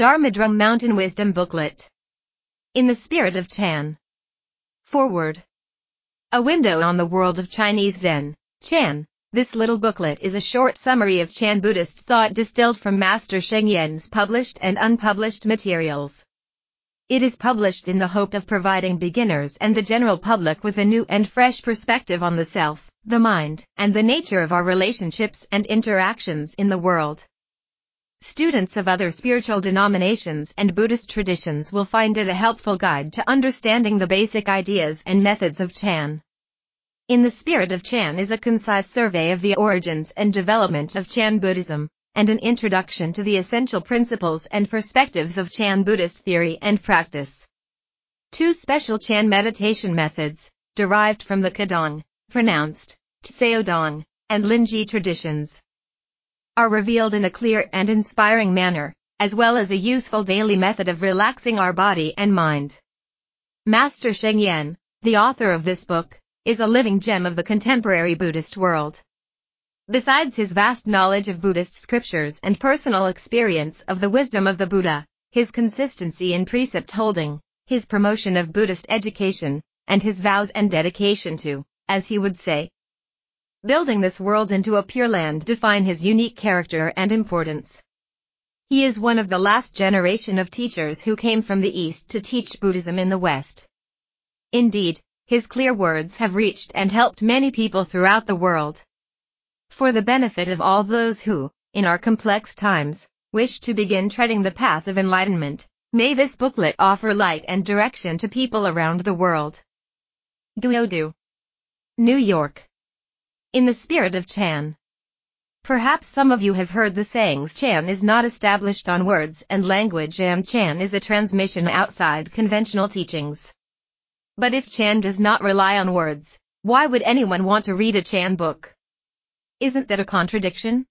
Dharma Drum Mountain Wisdom Booklet. In the Spirit of Chan. Foreword. A window on the world of Chinese Zen. Chan. This little booklet is a short summary of Chan Buddhist thought distilled from Master Sheng Yen's published and unpublished materials. It is published in the hope of providing beginners and the general public with a new and fresh perspective on the self, the mind, and the nature of our relationships and interactions in the world. Students of other spiritual denominations and Buddhist traditions will find it a helpful guide to understanding the basic ideas and methods of Chan. In the Spirit of Chan is a concise survey of the origins and development of Chan Buddhism, and an introduction to the essential principles and perspectives of Chan Buddhist theory and practice. Two special Chan meditation methods, derived from the Caodong, pronounced Tsaodong, and Linji traditions, are revealed in a clear and inspiring manner, as well as a useful daily method of relaxing our body and mind. Master Sheng Yen, the author of this book, is a living gem of the contemporary Buddhist world. Besides his vast knowledge of Buddhist scriptures and personal experience of the wisdom of the Buddha, his consistency in precept holding, his promotion of Buddhist education, and his vows and dedication to, as he would say, building this world into a pure land define his unique character and importance. He is one of the last generation of teachers who came from the East to teach Buddhism in the West. Indeed, his clear words have reached and helped many people throughout the world for the benefit of all those who, in our complex times, wish to begin treading the path of enlightenment. May this booklet offer light and direction to people around the world. Guodu, New York. In the spirit of Chan. Perhaps some of you have heard the sayings Chan is not established on words and language and Chan is a transmission outside conventional teachings. But if Chan does not rely on words, why would anyone want to read a Chan book? Isn't that a contradiction?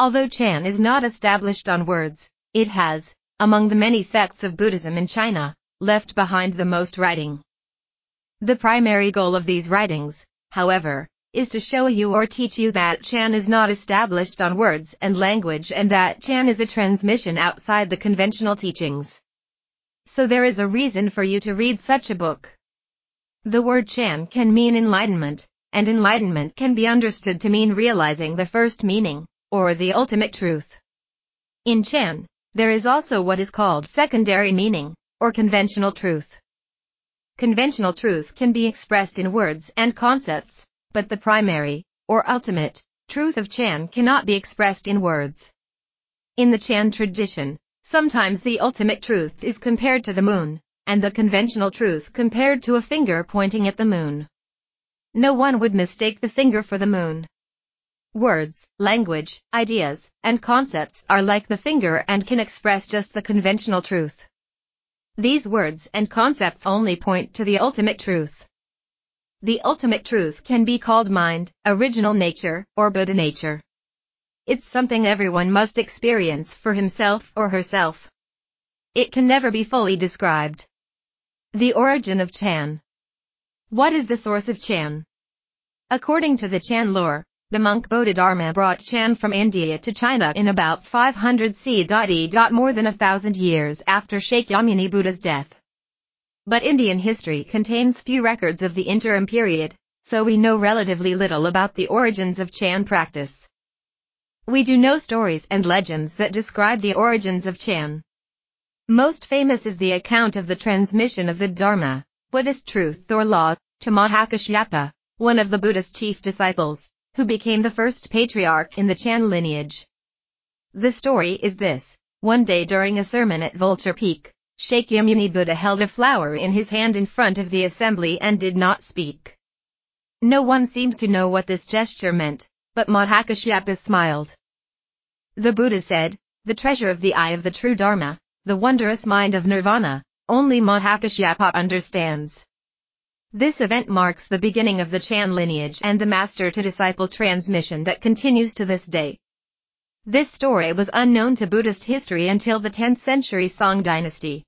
Although Chan is not established on words, it has, among the many sects of Buddhism in China, left behind the most writing. The primary goal of these writings, however, is to show you or teach you that Chan is not established on words and language and that Chan is a transmission outside the conventional teachings. So there is a reason for you to read such a book. The word Chan can mean enlightenment, and enlightenment can be understood to mean realizing the first meaning, or the ultimate truth. In Chan, there is also what is called secondary meaning, or conventional truth. Conventional truth can be expressed in words and concepts, but the primary, or ultimate, truth of Chan cannot be expressed in words. In the Chan tradition, sometimes the ultimate truth is compared to the moon, and the conventional truth compared to a finger pointing at the moon no one would mistake the finger for the moon. Words, language, ideas, and concepts are like the finger and can express just the conventional truth. These words and concepts only point to the ultimate truth. The ultimate truth can be called mind, original nature, or Buddha nature. It's something everyone must experience for himself or herself. It can never be fully described. The origin of Chan. What is the source of Chan? According to the Chan lore, the monk Bodhidharma brought Chan from India to China in about 500 CE. More than a thousand years after Shakyamuni Buddha's death. But Indian history contains few records of the interim period, so we know relatively little about the origins of Chan practice. We do know stories and legends that describe the origins of Chan. Most famous is the account of the transmission of the Dharma, Buddhist truth or law, to Mahakashyapa, one of the Buddha's chief disciples, who became the first patriarch in the Chan lineage. The story is this. One day during a sermon at Vulture Peak, Shakyamuni Buddha held a flower in his hand in front of the assembly and did not speak. No one seemed to know what this gesture meant, but Mahakashyapa smiled. The Buddha said, the treasure of the eye of the true Dharma, the wondrous mind of nirvana, only Mahakashyapa understands. This event marks the beginning of the Chan lineage and the master-to-disciple transmission that continues to this day. This story was unknown to Buddhist history until the 10th century Song dynasty.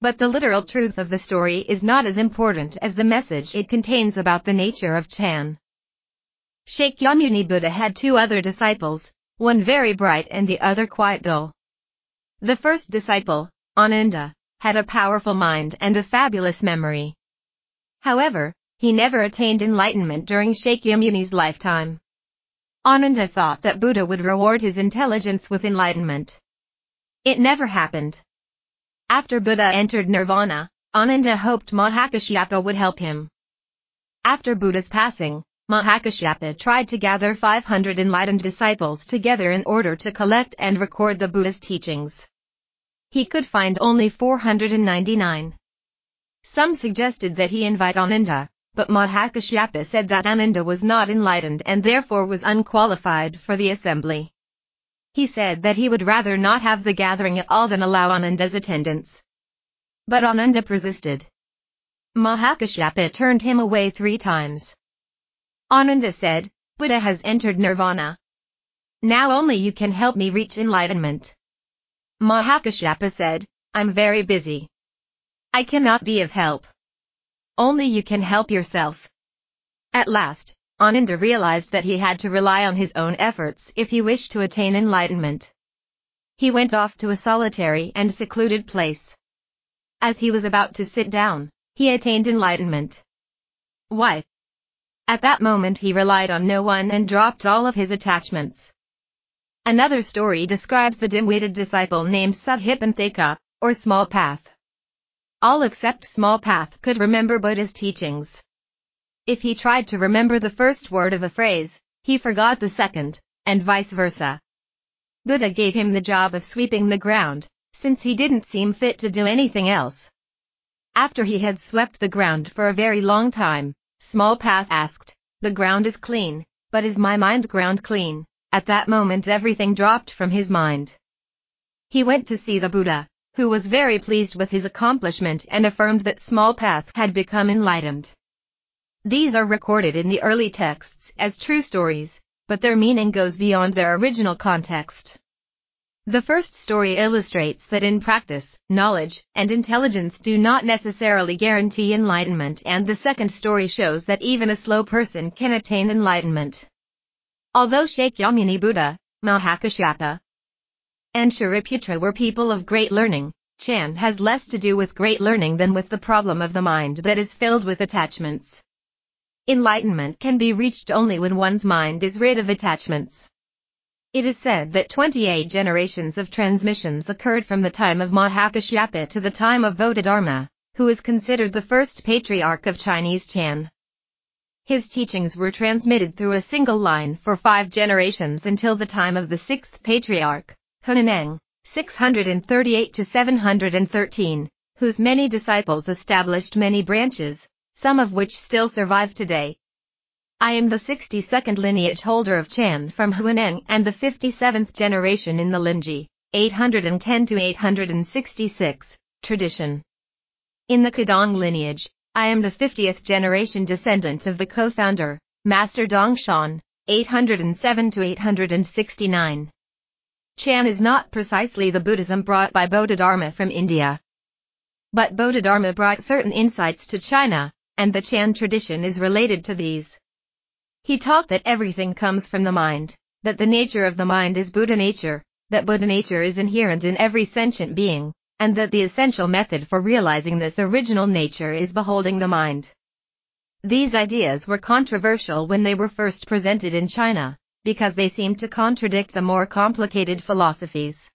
But the literal truth of the story is not as important as the message it contains about the nature of Chan. Shakyamuni Buddha had two other disciples, one very bright and the other quite dull. The first disciple, Ananda, had a powerful mind and a fabulous memory. However, he never attained enlightenment during Shakyamuni's lifetime. Ananda thought that Buddha would reward his intelligence with enlightenment. It never happened. After Buddha entered nirvana, Ananda hoped Mahakashyapa would help him. After Buddha's passing, Mahakashyapa tried to gather 500 enlightened disciples together in order to collect and record the Buddha's teachings. He could find only 499. Some suggested that he invite Ananda, but Mahakashyapa said that Ananda was not enlightened and therefore was unqualified for the assembly. He said that he would rather not have the gathering at all than allow Ananda's attendance. But Ananda persisted. Mahakashyapa turned him away three times. Ananda said, Buddha has entered nirvana. Now only you can help me reach enlightenment. Mahakashyapa said, I'm very busy. I cannot be of help. Only you can help yourself. At last, Ananda realized that he had to rely on his own efforts if he wished to attain enlightenment. He went off to a solitary and secluded place. As he was about to sit down, he attained enlightenment. Why? At that moment he relied on no one and dropped all of his attachments. Another story describes the dim-witted disciple named Sahipantaka, or Small Path. All except Small Path could remember Buddha's teachings. If he tried to remember the first word of a phrase, he forgot the second, and vice versa. Buddha gave him the job of sweeping the ground, since he didn't seem fit to do anything else. After he had swept the ground for a very long time, Small Path asked, The ground is clean, but is my mind ground clean? At that moment everything dropped from his mind. He went to see the Buddha, who was very pleased with his accomplishment and affirmed that Small Path had become enlightened. These are recorded in the early texts as true stories, but their meaning goes beyond their original context. The first story illustrates that in practice, knowledge and intelligence do not necessarily guarantee enlightenment and the second story shows that even a slow person can attain enlightenment. Although Shakyamuni Buddha, Mahakashyapa, and Shariputra were people of great learning. Chan has less to do with great learning than with the problem of the mind that is filled with attachments. Enlightenment can be reached only when one's mind is rid of attachments. It is said that 28 generations of transmissions occurred from the time of Mahakashyapa to the time of Bodhidharma, who is considered the first patriarch of Chinese Chan. His teachings were transmitted through a single line for five generations until the time of the sixth patriarch, Huineng, 638 to 713, whose many disciples established many branches, some of which still survive today. I am the 62nd lineage holder of Chan from Huineng and the 57th generation in the Linji, 810 to 866, tradition. In the Caodong lineage, I am the 50th generation descendant of the co-founder, Master Dongshan, 807 to 869. Chan is not precisely the Buddhism brought by Bodhidharma from India. But Bodhidharma brought certain insights to China, and the Chan tradition is related to these. He taught that everything comes from the mind, that the nature of the mind is Buddha nature, that Buddha nature is inherent in every sentient being, and that the essential method for realizing this original nature is beholding the mind. These ideas were controversial when they were first presented in China, because they seemed to contradict the more complicated philosophies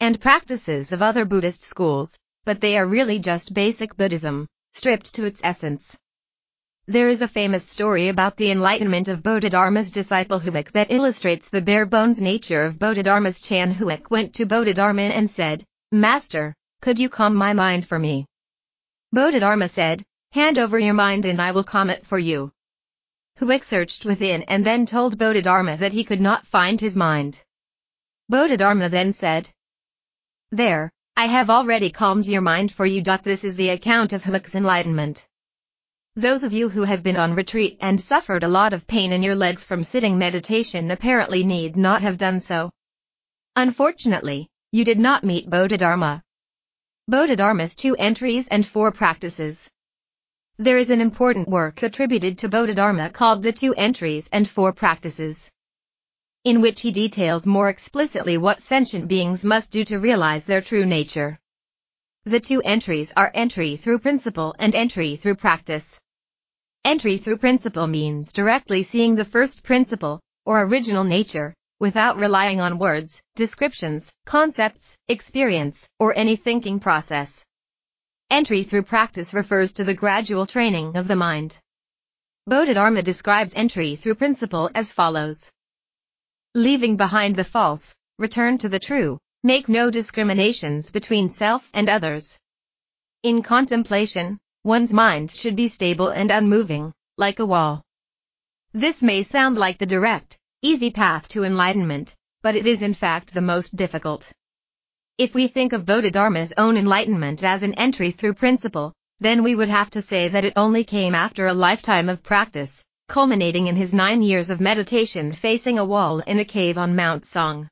and practices of other Buddhist schools, but they are really just basic Buddhism, stripped to its essence. There is a famous story about the enlightenment of Bodhidharma's disciple Huike that illustrates the bare-bones nature of Bodhidharma's Chan Huike went to Bodhidharma and said, Master, could you calm my mind for me? Bodhidharma said, Hand over your mind and I will calm it for you. Huike searched within and then told Bodhidharma that he could not find his mind. Bodhidharma then said, There, I have already calmed your mind for you. This is the account of Huike's enlightenment. Those of you who have been on retreat and suffered a lot of pain in your legs from sitting meditation apparently need not have done so. Unfortunately, you did not meet Bodhidharma. Bodhidharma's two entries and four practices. There is an important work attributed to Bodhidharma called the Two Entries and Four Practices. in which he details more explicitly what sentient beings must do to realize their true nature. The two entries are entry through principle and entry through practice. Entry through principle means directly seeing the first principle, or original nature, without relying on words, descriptions, concepts, experience, or any thinking process. Entry through practice refers to the gradual training of the mind. Bodhidharma describes entry through principle as follows. Leaving behind the false, return to the true, make no discriminations between self and others. In contemplation, one's mind should be stable and unmoving, like a wall. This may sound like the direct, easy path to enlightenment, but it is in fact the most difficult. If we think of Bodhidharma's own enlightenment as an entry through principle, then we would have to say that it only came after a lifetime of practice, culminating in his nine years of meditation facing a wall in a cave on Mount Song.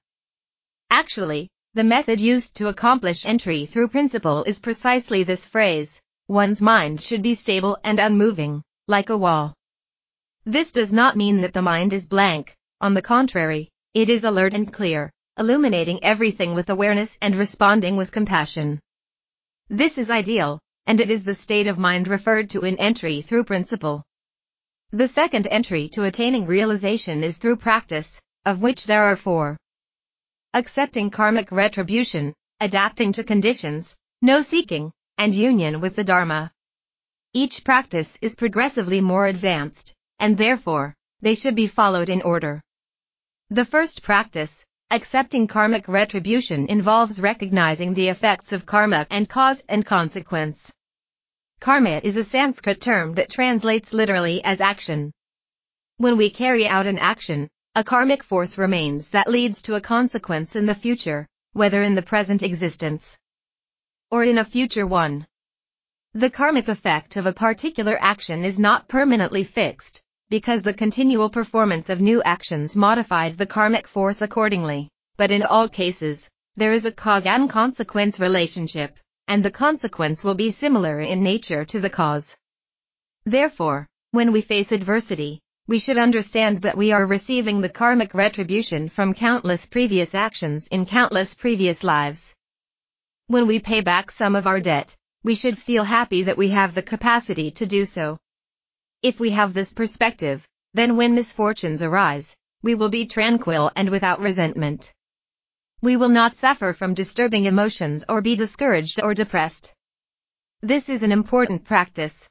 Actually, the method used to accomplish entry through principle is precisely this phrase, one's mind should be stable and unmoving, like a wall. This does not mean that the mind is blank, on the contrary, it is alert and clear, illuminating everything with awareness and responding with compassion. This is ideal, and it is the state of mind referred to in entry through principle. The second entry to attaining realization is through practice, of which there are four. Accepting karmic retribution, adapting to conditions, no seeking, and union with the Dharma. Each practice is progressively more advanced, and therefore, they should be followed in order. The first practice, accepting karmic retribution involves recognizing the effects of karma and cause and consequence. Karma is a Sanskrit term that translates literally as action. When we carry out an action, a karmic force remains that leads to a consequence in the future, whether in the present existence or in a future one. The karmic effect of a particular action is not permanently fixed, because the continual performance of new actions modifies the karmic force accordingly. But in all cases, there is a cause and consequence relationship, and the consequence will be similar in nature to the cause. Therefore, when we face adversity, we should understand that we are receiving the karmic retribution from countless previous actions in countless previous lives. When we pay back some of our debt, we should feel happy that we have the capacity to do so. If we have this perspective, then when misfortunes arise, we will be tranquil and without resentment. We will not suffer from disturbing emotions or be discouraged or depressed. This is an important practice.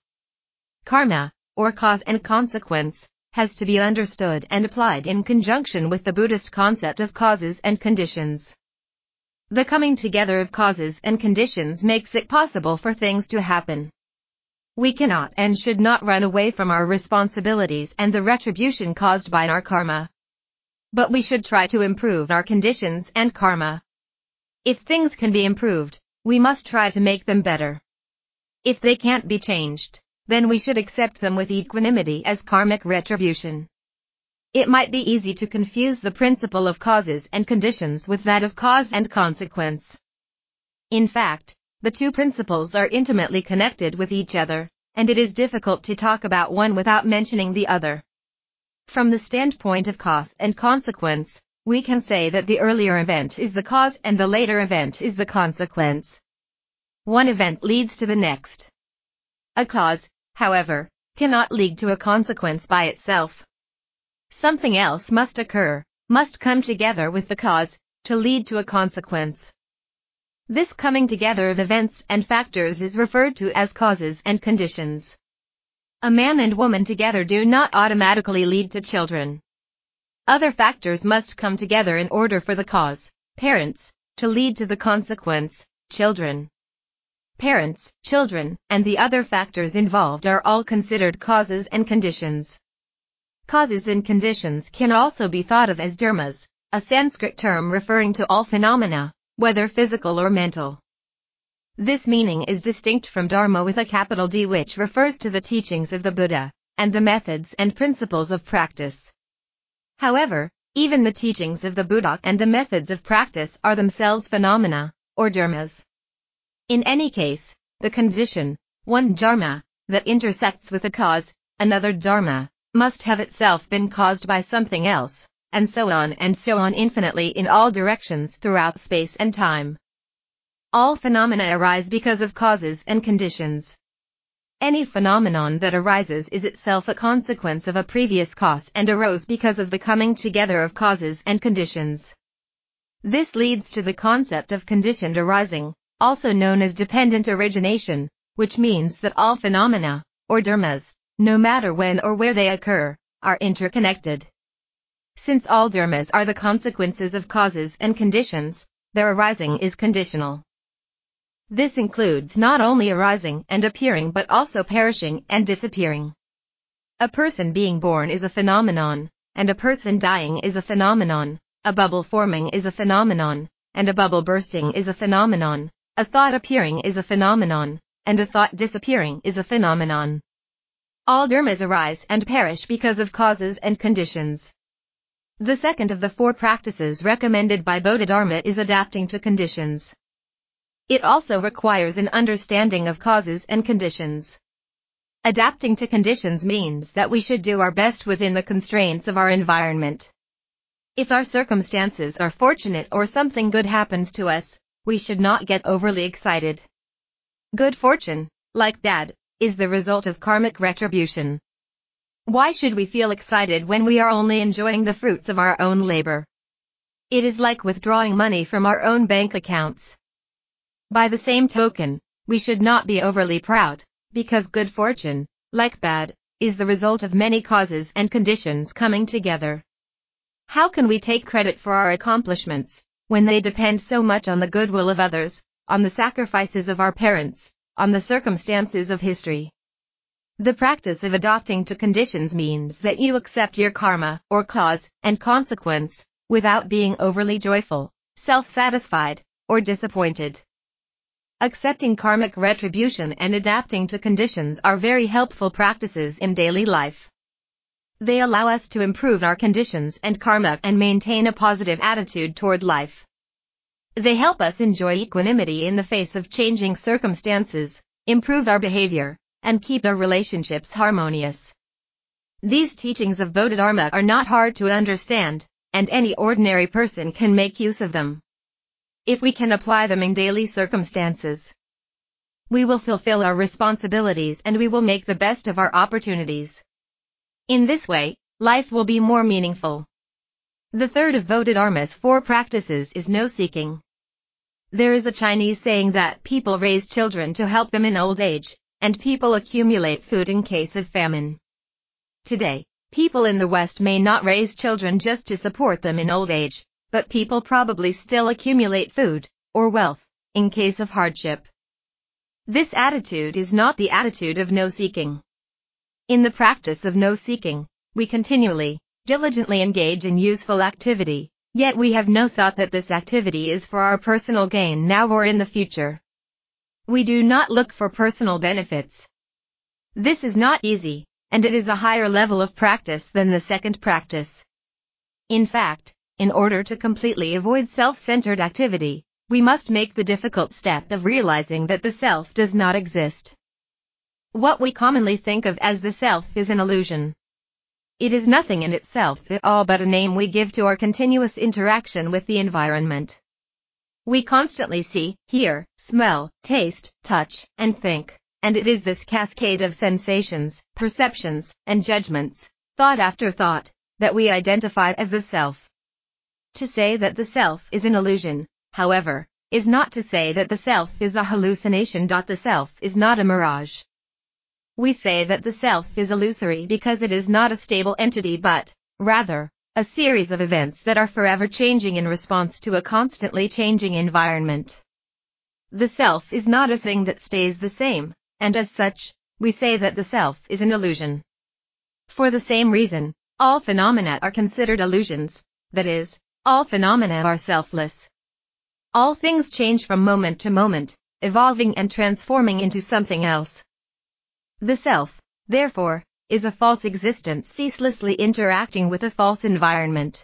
Karma, or cause and consequence, has to be understood and applied in conjunction with the Buddhist concept of causes and conditions. The coming together of causes and conditions makes it possible for things to happen. We cannot and should not run away from our responsibilities and the retribution caused by our karma. But we should try to improve our conditions and karma. If things can be improved, we must try to make them better. If they can't be changed, then we should accept them with equanimity as karmic retribution. It might be easy to confuse the principle of causes and conditions with that of cause and consequence. In fact, the two principles are intimately connected with each other, and it is difficult to talk about one without mentioning the other. From the standpoint of cause and consequence, we can say that the earlier event is the cause and the later event is the consequence. One event leads to the next. A cause, however, cannot lead to a consequence by itself. Something else must occur, must come together with the cause, to lead to a consequence. This coming together of events and factors is referred to as causes and conditions. A man and woman together do not automatically lead to children. Other factors must come together in order for the cause, parents, to lead to the consequence, children. Parents, children, and the other factors involved are all considered causes and conditions. Causes and conditions can also be thought of as dharmas, a Sanskrit term referring to all phenomena, whether physical or mental. This meaning is distinct from Dharma with a capital D which refers to the teachings of the Buddha, and the methods and principles of practice. However, even the teachings of the Buddha and the methods of practice are themselves phenomena, or dharmas. In any case, the condition, one dharma, that intersects with a cause, another dharma, must have itself been caused by something else, and so on and so on infinitely in all directions throughout space and time. All phenomena arise because of causes and conditions. Any phenomenon that arises is itself a consequence of a previous cause and arose because of the coming together of causes and conditions. This leads to the concept of conditioned arising, also known as dependent origination, which means that all phenomena, or dharmas, no matter when or where they occur, are interconnected. Since all dharmas are the consequences of causes and conditions, their arising is conditional. This includes not only arising and appearing but also perishing and disappearing. A person being born is a phenomenon, and a person dying is a phenomenon, a bubble forming is a phenomenon, and a bubble bursting is a phenomenon, a thought appearing is a phenomenon, and a thought disappearing is a phenomenon. All dharmas arise and perish because of causes and conditions. The second of the four practices recommended by Bodhidharma is adapting to conditions. It also requires an understanding of causes and conditions. Adapting to conditions means that we should do our best within the constraints of our environment. If our circumstances are fortunate or something good happens to us, we should not get overly excited. Good fortune, like bad, is the result of karmic retribution. Why should we feel excited when we are only enjoying the fruits of our own labor? It is like withdrawing money from our own bank accounts. By the same token, we should not be overly proud, because good fortune, like bad, is the result of many causes and conditions coming together. How can we take credit for our accomplishments, when they depend so much on the goodwill of others, on the sacrifices of our parents, on the circumstances of history. The practice of adopting to conditions means that you accept your karma, or cause, and consequence, without being overly joyful, self-satisfied, or disappointed. Accepting karmic retribution and adapting to conditions are very helpful practices in daily life. They allow us to improve our conditions and karma and maintain a positive attitude toward life. They help us enjoy equanimity in the face of changing circumstances, improve our behavior, and keep our relationships harmonious. These teachings of Bodhidharma are not hard to understand, and any ordinary person can make use of them. If we can apply them in daily circumstances, we will fulfill our responsibilities and we will make the best of our opportunities. In this way, life will be more meaningful. The third of Bodhidharma's four practices is no seeking. There is a Chinese saying that people raise children to help them in old age, and people accumulate food in case of famine. Today, people in the West may not raise children just to support them in old age, but people probably still accumulate food, or wealth, in case of hardship. This attitude is not the attitude of no seeking. In the practice of no seeking, we continually, diligently engage in useful activity, yet we have no thought that this activity is for our personal gain now or in the future. We do not look for personal benefits. This is not easy, and it is a higher level of practice than the second practice. In fact, in order to completely avoid self-centered activity, we must make the difficult step of realizing that the self does not exist. What we commonly think of as the self is an illusion. It is nothing in itself at all but a name we give to our continuous interaction with the environment. We constantly see, hear, smell, taste, touch, and think, and it is this cascade of sensations, perceptions, and judgments, thought after thought, that we identify as the self. To say that the self is an illusion, however, is not to say that the self is a hallucination. The self is not a mirage. We say that the self is illusory because it is not a stable entity but, rather, a series of events that are forever changing in response to a constantly changing environment. The self is not a thing that stays the same, and as such, we say that the self is an illusion. For the same reason, all phenomena are considered illusions, that is, all phenomena are selfless. All things change from moment to moment, evolving and transforming into something else. The self, therefore, is a false existence ceaselessly interacting with a false environment.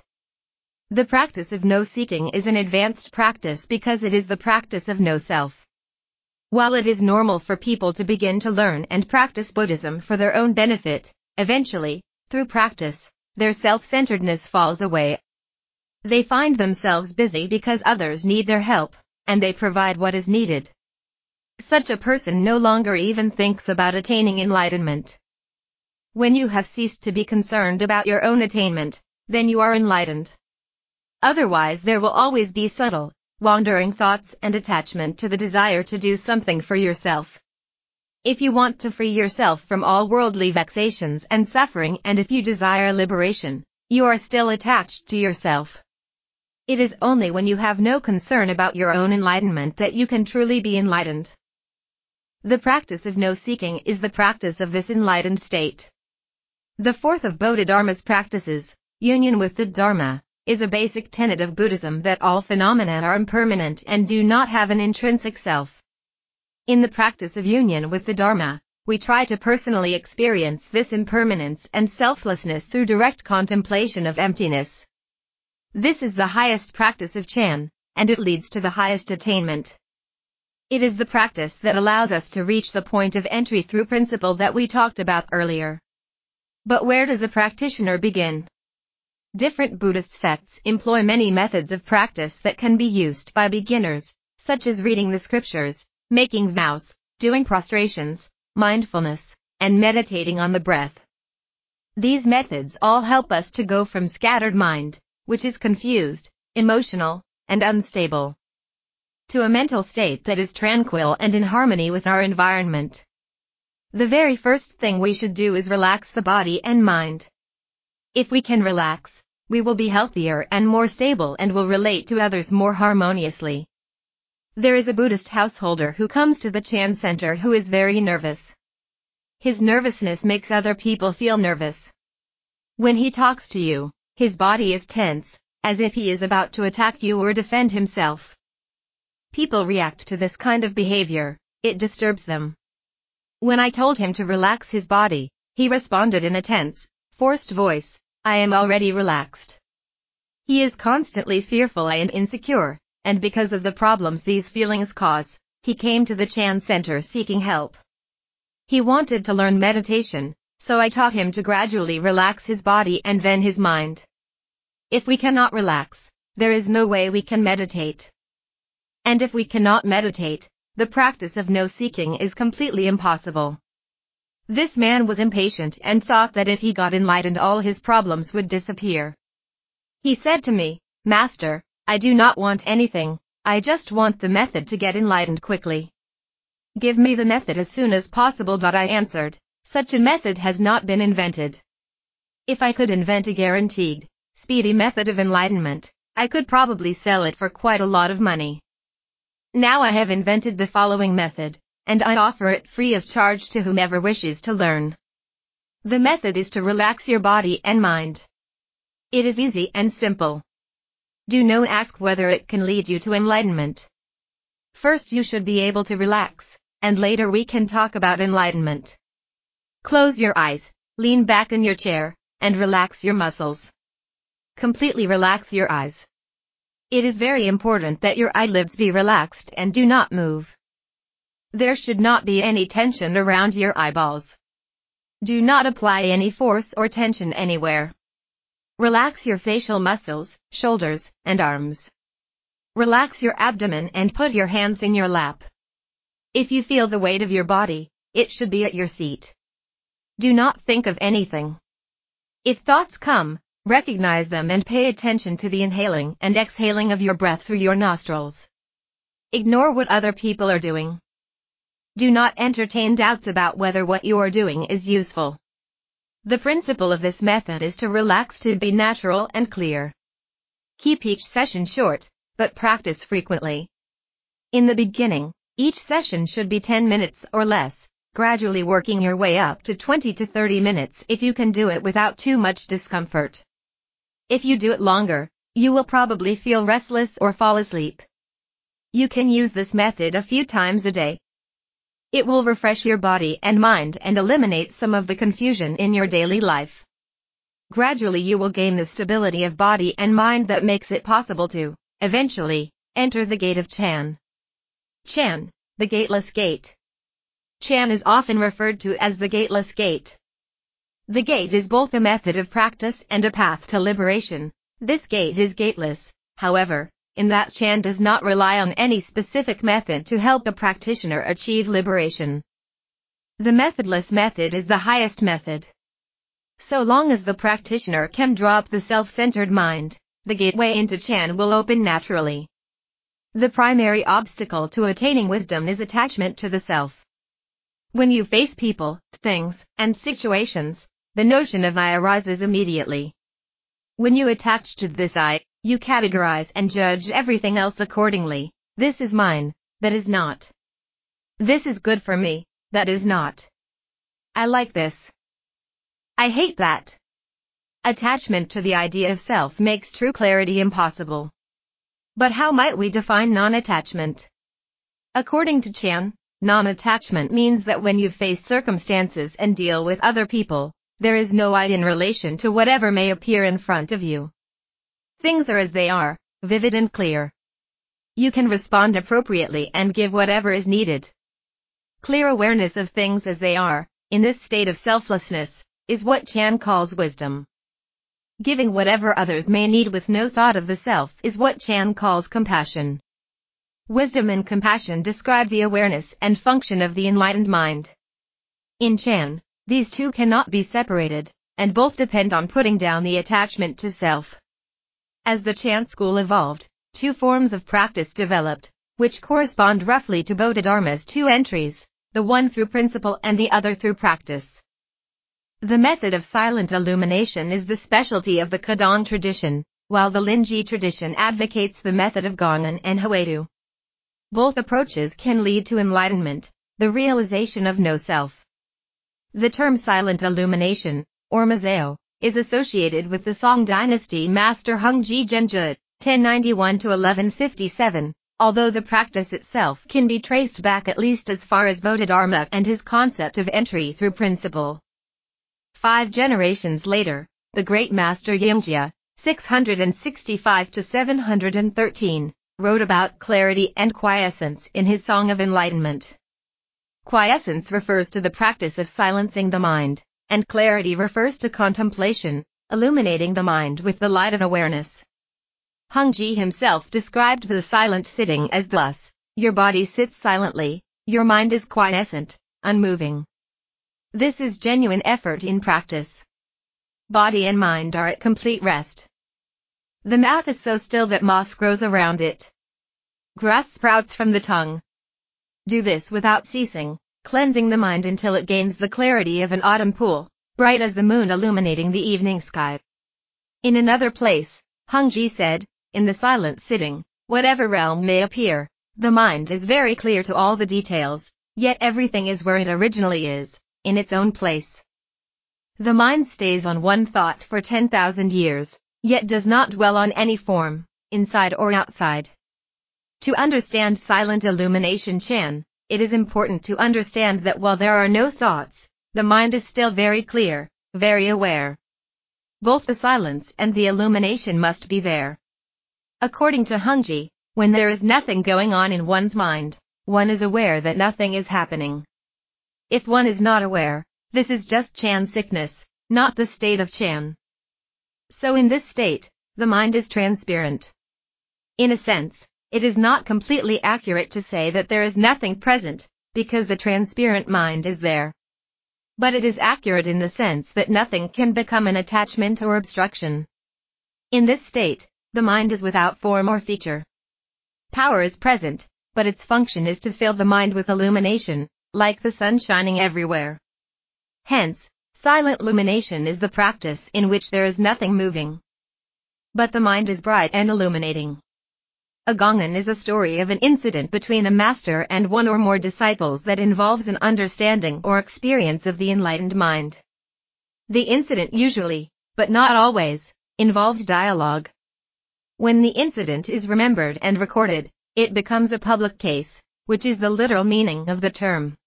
The practice of no seeking is an advanced practice because it is the practice of no self. While it is normal for people to begin to learn and practice Buddhism for their own benefit, eventually, through practice, their self-centeredness falls away They find themselves busy because others need their help, and they provide what is needed. Such a person no longer even thinks about attaining enlightenment. When you have ceased to be concerned about your own attainment, then you are enlightened. Otherwise there will always be subtle, wandering thoughts and attachment to the desire to do something for yourself. If you want to free yourself from all worldly vexations and suffering and if you desire liberation, you are still attached to yourself. It is only when you have no concern about your own enlightenment that you can truly be enlightened. The practice of no seeking is the practice of this enlightened state. The fourth of Bodhidharma's practices, union with the Dharma, is a basic tenet of Buddhism that all phenomena are impermanent and do not have an intrinsic self. In the practice of union with the Dharma, we try to personally experience this impermanence and selflessness through direct contemplation of emptiness. This is the highest practice of Chan, and it leads to the highest attainment. It is the practice that allows us to reach the point of entry through principle that we talked about earlier. But where does a practitioner begin? Different Buddhist sects employ many methods of practice that can be used by beginners, such as reading the scriptures, making vows, doing prostrations, mindfulness, and meditating on the breath. These methods all help us to go from scattered mind, which is confused, emotional, and unstable, to a mental state that is tranquil and in harmony with our environment. The very first thing we should do is relax the body and mind. If we can relax, we will be healthier and more stable and will relate to others more harmoniously. There is a Buddhist householder who comes to the Chan Center who is very nervous. His nervousness makes other people feel nervous. When he talks to you, his body is tense, as if he is about to attack you or defend himself. People react to this kind of behavior, it disturbs them. When I told him to relax his body, he responded in a tense, forced voice, I am already relaxed. He is constantly fearful and insecure, and because of the problems these feelings cause, he came to the Chan Center seeking help. He wanted to learn meditation, so I taught him to gradually relax his body and then his mind. If we cannot relax, there is no way we can meditate. And if we cannot meditate, the practice of no seeking is completely impossible. This man was impatient and thought that if he got enlightened all his problems would disappear. He said to me, Master, I do not want anything, I just want the method to get enlightened quickly. Give me the method as soon as possible. I answered, such a method has not been invented. If I could invent a guaranteed, speedy method of enlightenment, I could probably sell it for quite a lot of money. Now I have invented the following method, and I offer it free of charge to whomever wishes to learn. The method is to relax your body and mind. It is easy and simple. Do not ask whether it can lead you to enlightenment. First you should be able to relax, and later we can talk about enlightenment. Close your eyes, lean back in your chair, and relax your muscles. Completely relax your eyes. It is very important that your eyelids be relaxed and do not move. There should not be any tension around your eyeballs. Do not apply any force or tension anywhere. Relax your facial muscles, shoulders, and arms. Relax your abdomen and put your hands in your lap. If you feel the weight of your body, it should be at your seat. Do not think of anything. If thoughts come, recognize them and pay attention to the inhaling and exhaling of your breath through your nostrils. Ignore what other people are doing. Do not entertain doubts about whether what you are doing is useful. The principle of this method is to relax to be natural and clear. Keep each session short, but practice frequently. In the beginning, each session should be 10 minutes or less, gradually working your way up to 20 to 30 minutes if you can do it without too much discomfort. If you do it longer, you will probably feel restless or fall asleep. You can use this method a few times a day, it will refresh your body and mind and eliminate some of the confusion in your daily life. Gradually you will gain the stability of body and mind that makes it possible to, eventually, enter the gate of Chan. Chan, the gateless gate. Chan is often referred to as the gateless gate. The gate is both a method of practice and a path to liberation, This gate is gateless, however, in that Chan does not rely on any specific method to help a practitioner achieve liberation. The methodless method is the highest method. So long as the practitioner can drop the self-centered mind, the gateway into Chan will open naturally. The primary obstacle to attaining wisdom is attachment to the self. When you face people, things, and situations, the notion of I arises immediately. When you attach to this I, you categorize and judge everything else accordingly. This is mine, that is not. This is good for me, that is not. I like this. I hate that. Attachment to the idea of self makes true clarity impossible. But how might we define non-attachment? According to Chan, non-attachment means that when you face circumstances and deal with other people, there is no I in relation to whatever may appear in front of you. Things are as they are, vivid and clear. You can respond appropriately and give whatever is needed. Clear awareness of things as they are, in this state of selflessness, is what Chan calls wisdom. Giving whatever others may need with no thought of the self is what Chan calls compassion. Wisdom and compassion describe the awareness and function of the enlightened mind. In Chan, these two cannot be separated, and both depend on putting down the attachment to self. As the Chan school evolved, two forms of practice developed, which correspond roughly to Bodhidharma's two entries, the one through principle and the other through practice. The method of silent illumination is the specialty of the Caodong tradition, while the Linji tradition advocates the method of Gongan and Hwadu. Both approaches can lead to enlightenment, the realization of no self. The term silent illumination, or mozhao, is associated with the Song dynasty master Hongzhi Zhengjue, 1091 to 1157, although the practice itself can be traced back at least as far as Bodhidharma and his concept of entry through principle. Five generations later, the great master Yongjia, 665 to 713, wrote about clarity and quiescence in his Song of Enlightenment. Quiescence refers to the practice of silencing the mind, and clarity refers to contemplation, illuminating the mind with the light of awareness. Hongzhi himself described the silent sitting as thus, your body sits silently, your mind is quiescent, unmoving. This is genuine effort in practice. Body and mind are at complete rest. The mouth is so still that moss grows around it. Grass sprouts from the tongue, do this without ceasing, cleansing the mind until it gains the clarity of an autumn pool, bright as the moon illuminating the evening sky. In another place, Hongzhi said, in the silent sitting, whatever realm may appear, the mind is very clear to all the details, yet everything is where it originally is, in its own place. The mind stays on one thought for 10,000 years, yet does not dwell on any form, inside or outside. To understand silent illumination Chan, it is important to understand that while there are no thoughts, the mind is still very clear, very aware. Both the silence and the illumination must be there. According to Hongzhi, when there is nothing going on in one's mind, one is aware that nothing is happening. If one is not aware, this is just Chan sickness, not the state of Chan. So in this state, the mind is transparent. In a sense, it is not completely accurate to say that there is nothing present, because the transparent mind is there. But it is accurate in the sense that nothing can become an attachment or obstruction. In this state, the mind is without form or feature. Power is present, but its function is to fill the mind with illumination, like the sun shining everywhere. Hence, silent illumination is the practice in which there is nothing moving. But the mind is bright and illuminating. A gongan is a story of an incident between a master and one or more disciples that involves an understanding or experience of the enlightened mind. The incident usually, but not always, involves dialogue. When the incident is remembered and recorded, it becomes a public case, which is the literal meaning of the term.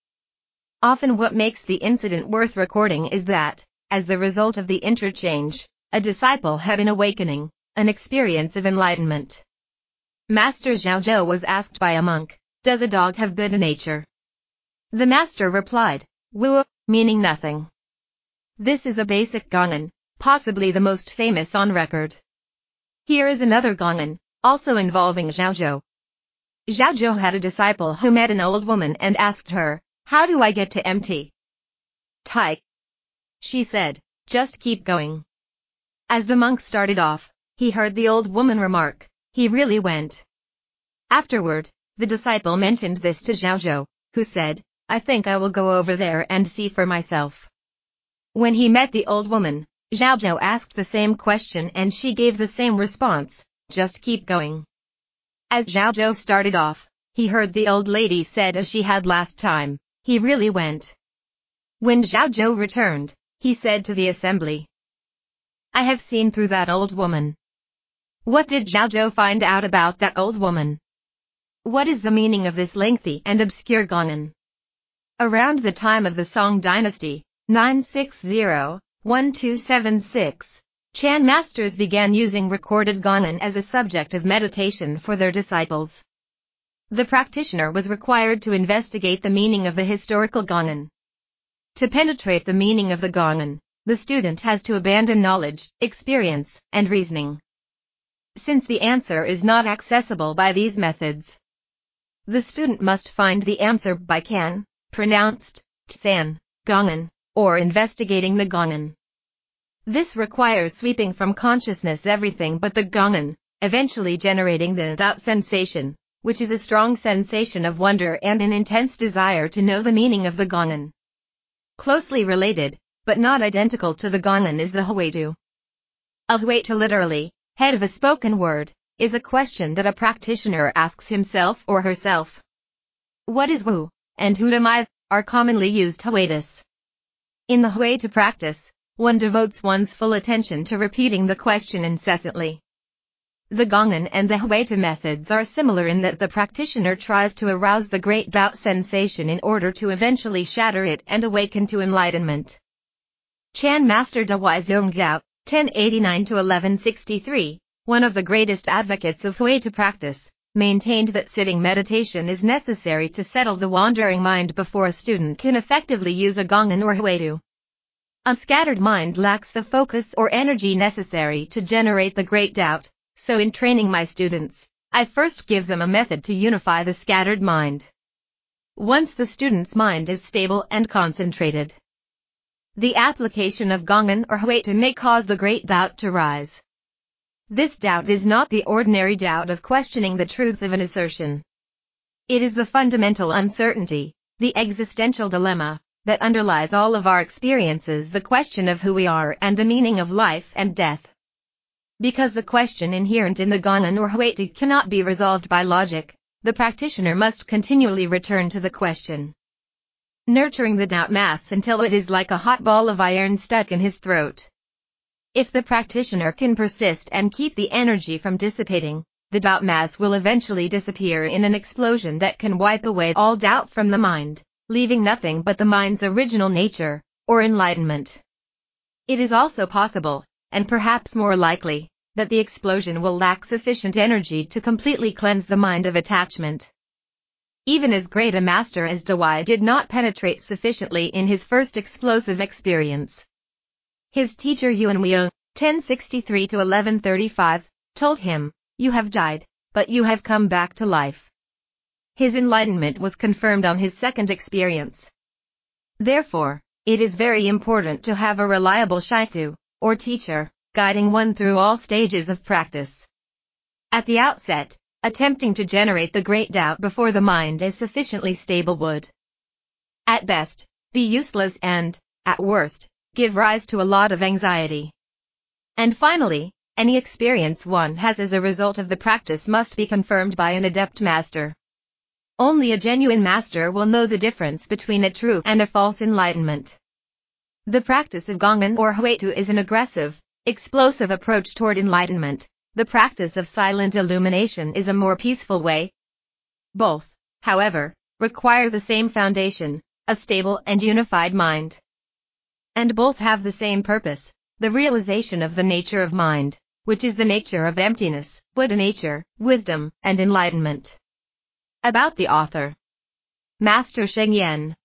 Often what makes the incident worth recording is that, as the result of the interchange, a disciple had an awakening, an experience of enlightenment. Master Zhao Zhou was asked by a monk, does a dog have Buddha nature? The master replied, Wu, meaning nothing. This is a basic gongan, possibly the most famous on record. Here is another Gongan, also involving Zhao Zhou had a disciple who met an old woman and asked her, How do I get to empty? Tai. She said, Just keep going. As the monk started off, he heard the old woman remark, He really went. Afterward, the disciple mentioned this to Zhao who said, I think I will go over there and see for myself. When he met the old woman, Zhao asked the same question and she gave the same response, just keep going. As Zhao Zhou started off, he heard the old lady said as she had last time, he really went. When Zhao Zhou returned, he said to the assembly, I have seen through that old woman. What did Zhao Zhou find out about that old woman? What is the meaning of this lengthy and obscure Gongan? Around the time of the Song dynasty, 960-1276, Chan masters began using recorded Gongan as a subject of meditation for their disciples. The practitioner was required to investigate the meaning of the historical Gongan. To penetrate the meaning of the Gongan, the student has to abandon knowledge, experience, and reasoning. Since the answer is not accessible by these methods, the student must find the answer by Kan, pronounced Tsan, Gongan, or investigating the Gongan. This requires sweeping from consciousness everything but the Gongan, eventually generating the doubt sensation, which is a strong sensation of wonder and an intense desire to know the meaning of the Gongan. Closely related, but not identical to the Gongan is the huatou. A huatou literally, head of a spoken word, is a question that a practitioner asks himself or herself. What is Wu, and who am I, are commonly used huatous. In the huatou practice, one devotes one's full attention to repeating the question incessantly. The Gongan and the huatou methods are similar in that the practitioner tries to arouse the great doubt sensation in order to eventually shatter it and awaken to enlightenment. Chan Master Dahui Zonggao, 1089-1163, one of the greatest advocates of huatou practice, maintained that sitting meditation is necessary to settle the wandering mind before a student can effectively use a Gongan or huatou. A scattered mind lacks the focus or energy necessary to generate the great doubt, so in training my students, I first give them a method to unify the scattered mind. Once the student's mind is stable and concentrated, the application of Gongan or huatou may cause the great doubt to rise. This doubt is not the ordinary doubt of questioning the truth of an assertion. It is the fundamental uncertainty, the existential dilemma, that underlies all of our experiences the question of who we are and the meaning of life and death. Because the question inherent in the Gongan or huatou cannot be resolved by logic, the practitioner must continually return to the question. Nurturing the doubt mass until it is like a hot ball of iron stuck in his throat. If the practitioner can persist and keep the energy from dissipating, the doubt mass will eventually disappear in an explosion that can wipe away all doubt from the mind leaving nothing but the mind's original nature, or enlightenment. It is also possible, and perhaps more likely, that the explosion will lack sufficient energy to completely cleanse the mind of attachment. Even as great a master as Dahui did not penetrate sufficiently in his first explosive experience. His teacher Yuan Weiyang, 1063-1135, told him, You have died, but you have come back to life. His enlightenment was confirmed on his second experience. Therefore, it is very important to have a reliable shifu, or teacher, guiding one through all stages of practice. At the outset, attempting to generate the great doubt before the mind is sufficiently stable would, at best, be useless and, at worst, give rise to a lot of anxiety. And finally, any experience one has as a result of the practice must be confirmed by an adept master. Only a genuine master will know the difference between a true and a false enlightenment. The practice of Gongan or huatou is an aggressive, explosive approach toward enlightenment. The practice of silent illumination is a more peaceful way. Both, however, require the same foundation, a stable and unified mind. And both have the same purpose, the realization of the nature of mind, which is the nature of emptiness, Buddha nature, wisdom, and enlightenment. About the author. Master Sheng Yen.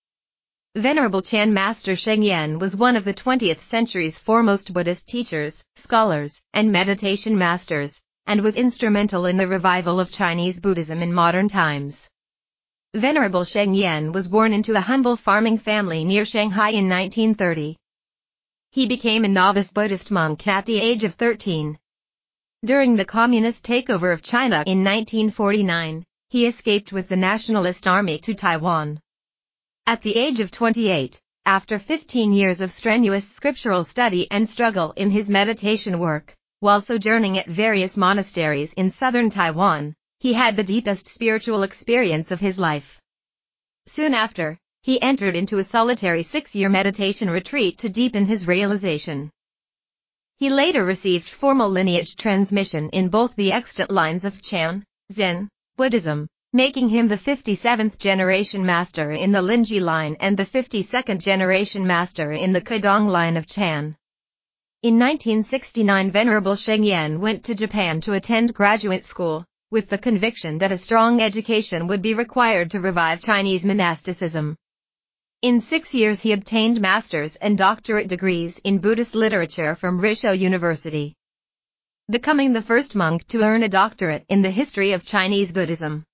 Venerable Chan Master Sheng Yen was one of the 20th century's foremost Buddhist teachers, scholars, and meditation masters, and was instrumental in the revival of Chinese Buddhism in modern times. Venerable Sheng Yen was born into a humble farming family near Shanghai in 1930. He became a novice Buddhist monk at the age of 13. During the communist takeover of China in 1949, he escaped with the Nationalist Army to Taiwan. At the age of 28, after 15 years of strenuous scriptural study and struggle in his meditation work, while sojourning at various monasteries in southern Taiwan, he had the deepest spiritual experience of his life. Soon after, he entered into a solitary six-year meditation retreat to deepen his realization. He later received formal lineage transmission in both the extant lines of Chan, Zen, Buddhism, making him the 57th generation master in the Linji line and the 52nd generation master in the Caodong line of Chan. In 1969 Venerable Sheng Yen went to Japan to attend graduate school, with the conviction that a strong education would be required to revive Chinese monasticism. In six years he obtained master's and doctorate degrees in Buddhist literature from Rissho University, becoming the first monk to earn a doctorate in the history of Chinese Buddhism.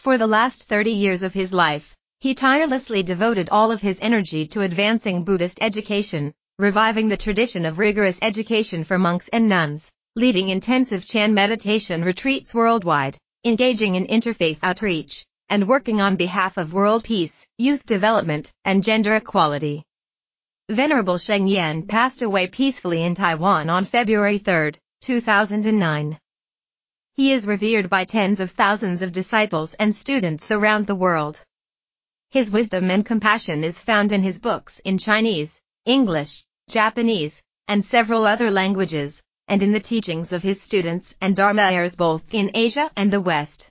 For the last 30 years of his life, he tirelessly devoted all of his energy to advancing Buddhist education, reviving the tradition of rigorous education for monks and nuns, leading intensive Chan meditation retreats worldwide, engaging in interfaith outreach, and working on behalf of world peace, youth development, and gender equality. Venerable Sheng Yen passed away peacefully in Taiwan on February 3, 2009. He is revered by tens of thousands of disciples and students around the world. His wisdom and compassion is found in his books in Chinese, English, Japanese, and several other languages, and in the teachings of his students and Dharma heirs both in Asia and the West.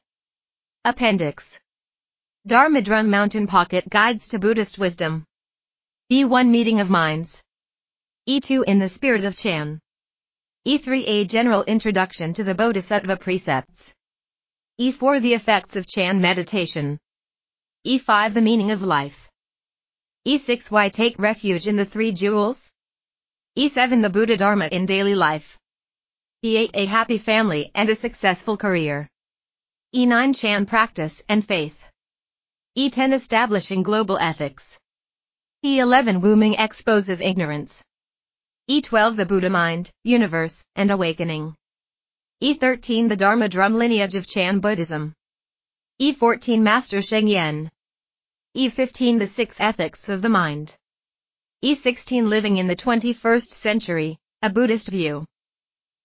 Appendix Dharma Drum Mountain Pocket Guides to Buddhist Wisdom. E1 Meeting of Minds. E2 In the Spirit of Chan. E3 A General Introduction to the Bodhisattva Precepts. E4 The Effects of Chan Meditation. E5 The Meaning of Life. E6 Why Take Refuge in the Three Jewels. E7 The Buddha Dharma in Daily Life. E8 A Happy Family and a Successful Career. E9 Chan Practice and Faith. E10 Establishing Global Ethics. E11 Wuming exposes ignorance. E12 The Buddha Mind, Universe, and Awakening. E13 The Dharma Drum Lineage of Chan Buddhism. E14 Master Sheng Yen. E15 The Six Ethics of the Mind. E16 Living in the 21st Century, A Buddhist View.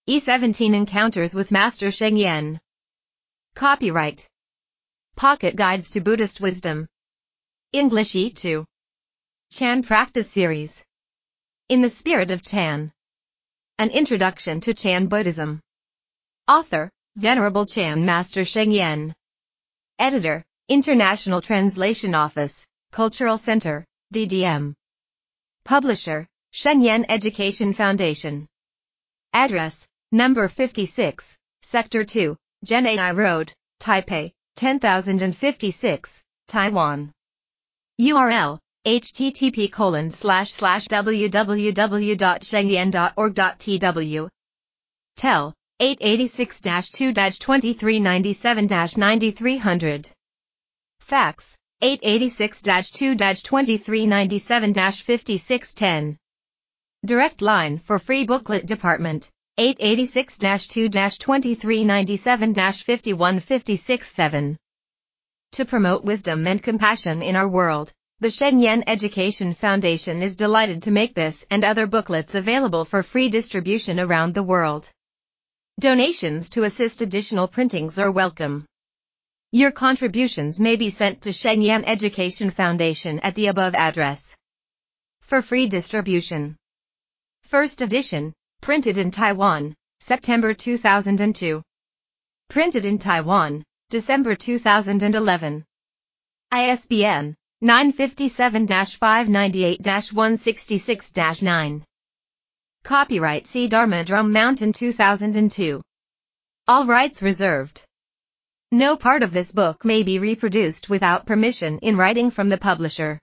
E17 Encounters with Master Sheng Yen. Copyright Pocket Guides to Buddhist Wisdom. English E2. Chan Practice Series. In the Spirit of Chan. An Introduction to Chan Buddhism. Author, Venerable Chan Master Sheng Yen. Editor, International Translation Office, Cultural Center, DDM. Publisher, Sheng Yen Education Foundation. Address, Number 56, Sector 2, Jen-ai Road, Taipei, 10056, Taiwan. URL, http colon slash slash www.shengyen.org.tw. Tel, 886-2-2397-9300. Fax, 886-2-2397-5610. Direct line for free booklet department, 886-2-2397-51567. To promote wisdom and compassion in our world, the Sheng Yen Education Foundation is delighted to make this and other booklets available for free distribution around the world. Donations to assist additional printings are welcome. Your contributions may be sent to Sheng Yen Education Foundation at the above address. For free distribution. First edition, Printed in Taiwan, September 2002. Printed in Taiwan, December 2011. ISBN 957-598-166-9. Copyright C. Dharma Drum Mountain 2002. All rights reserved. No part of this book may be reproduced without permission in writing from the publisher.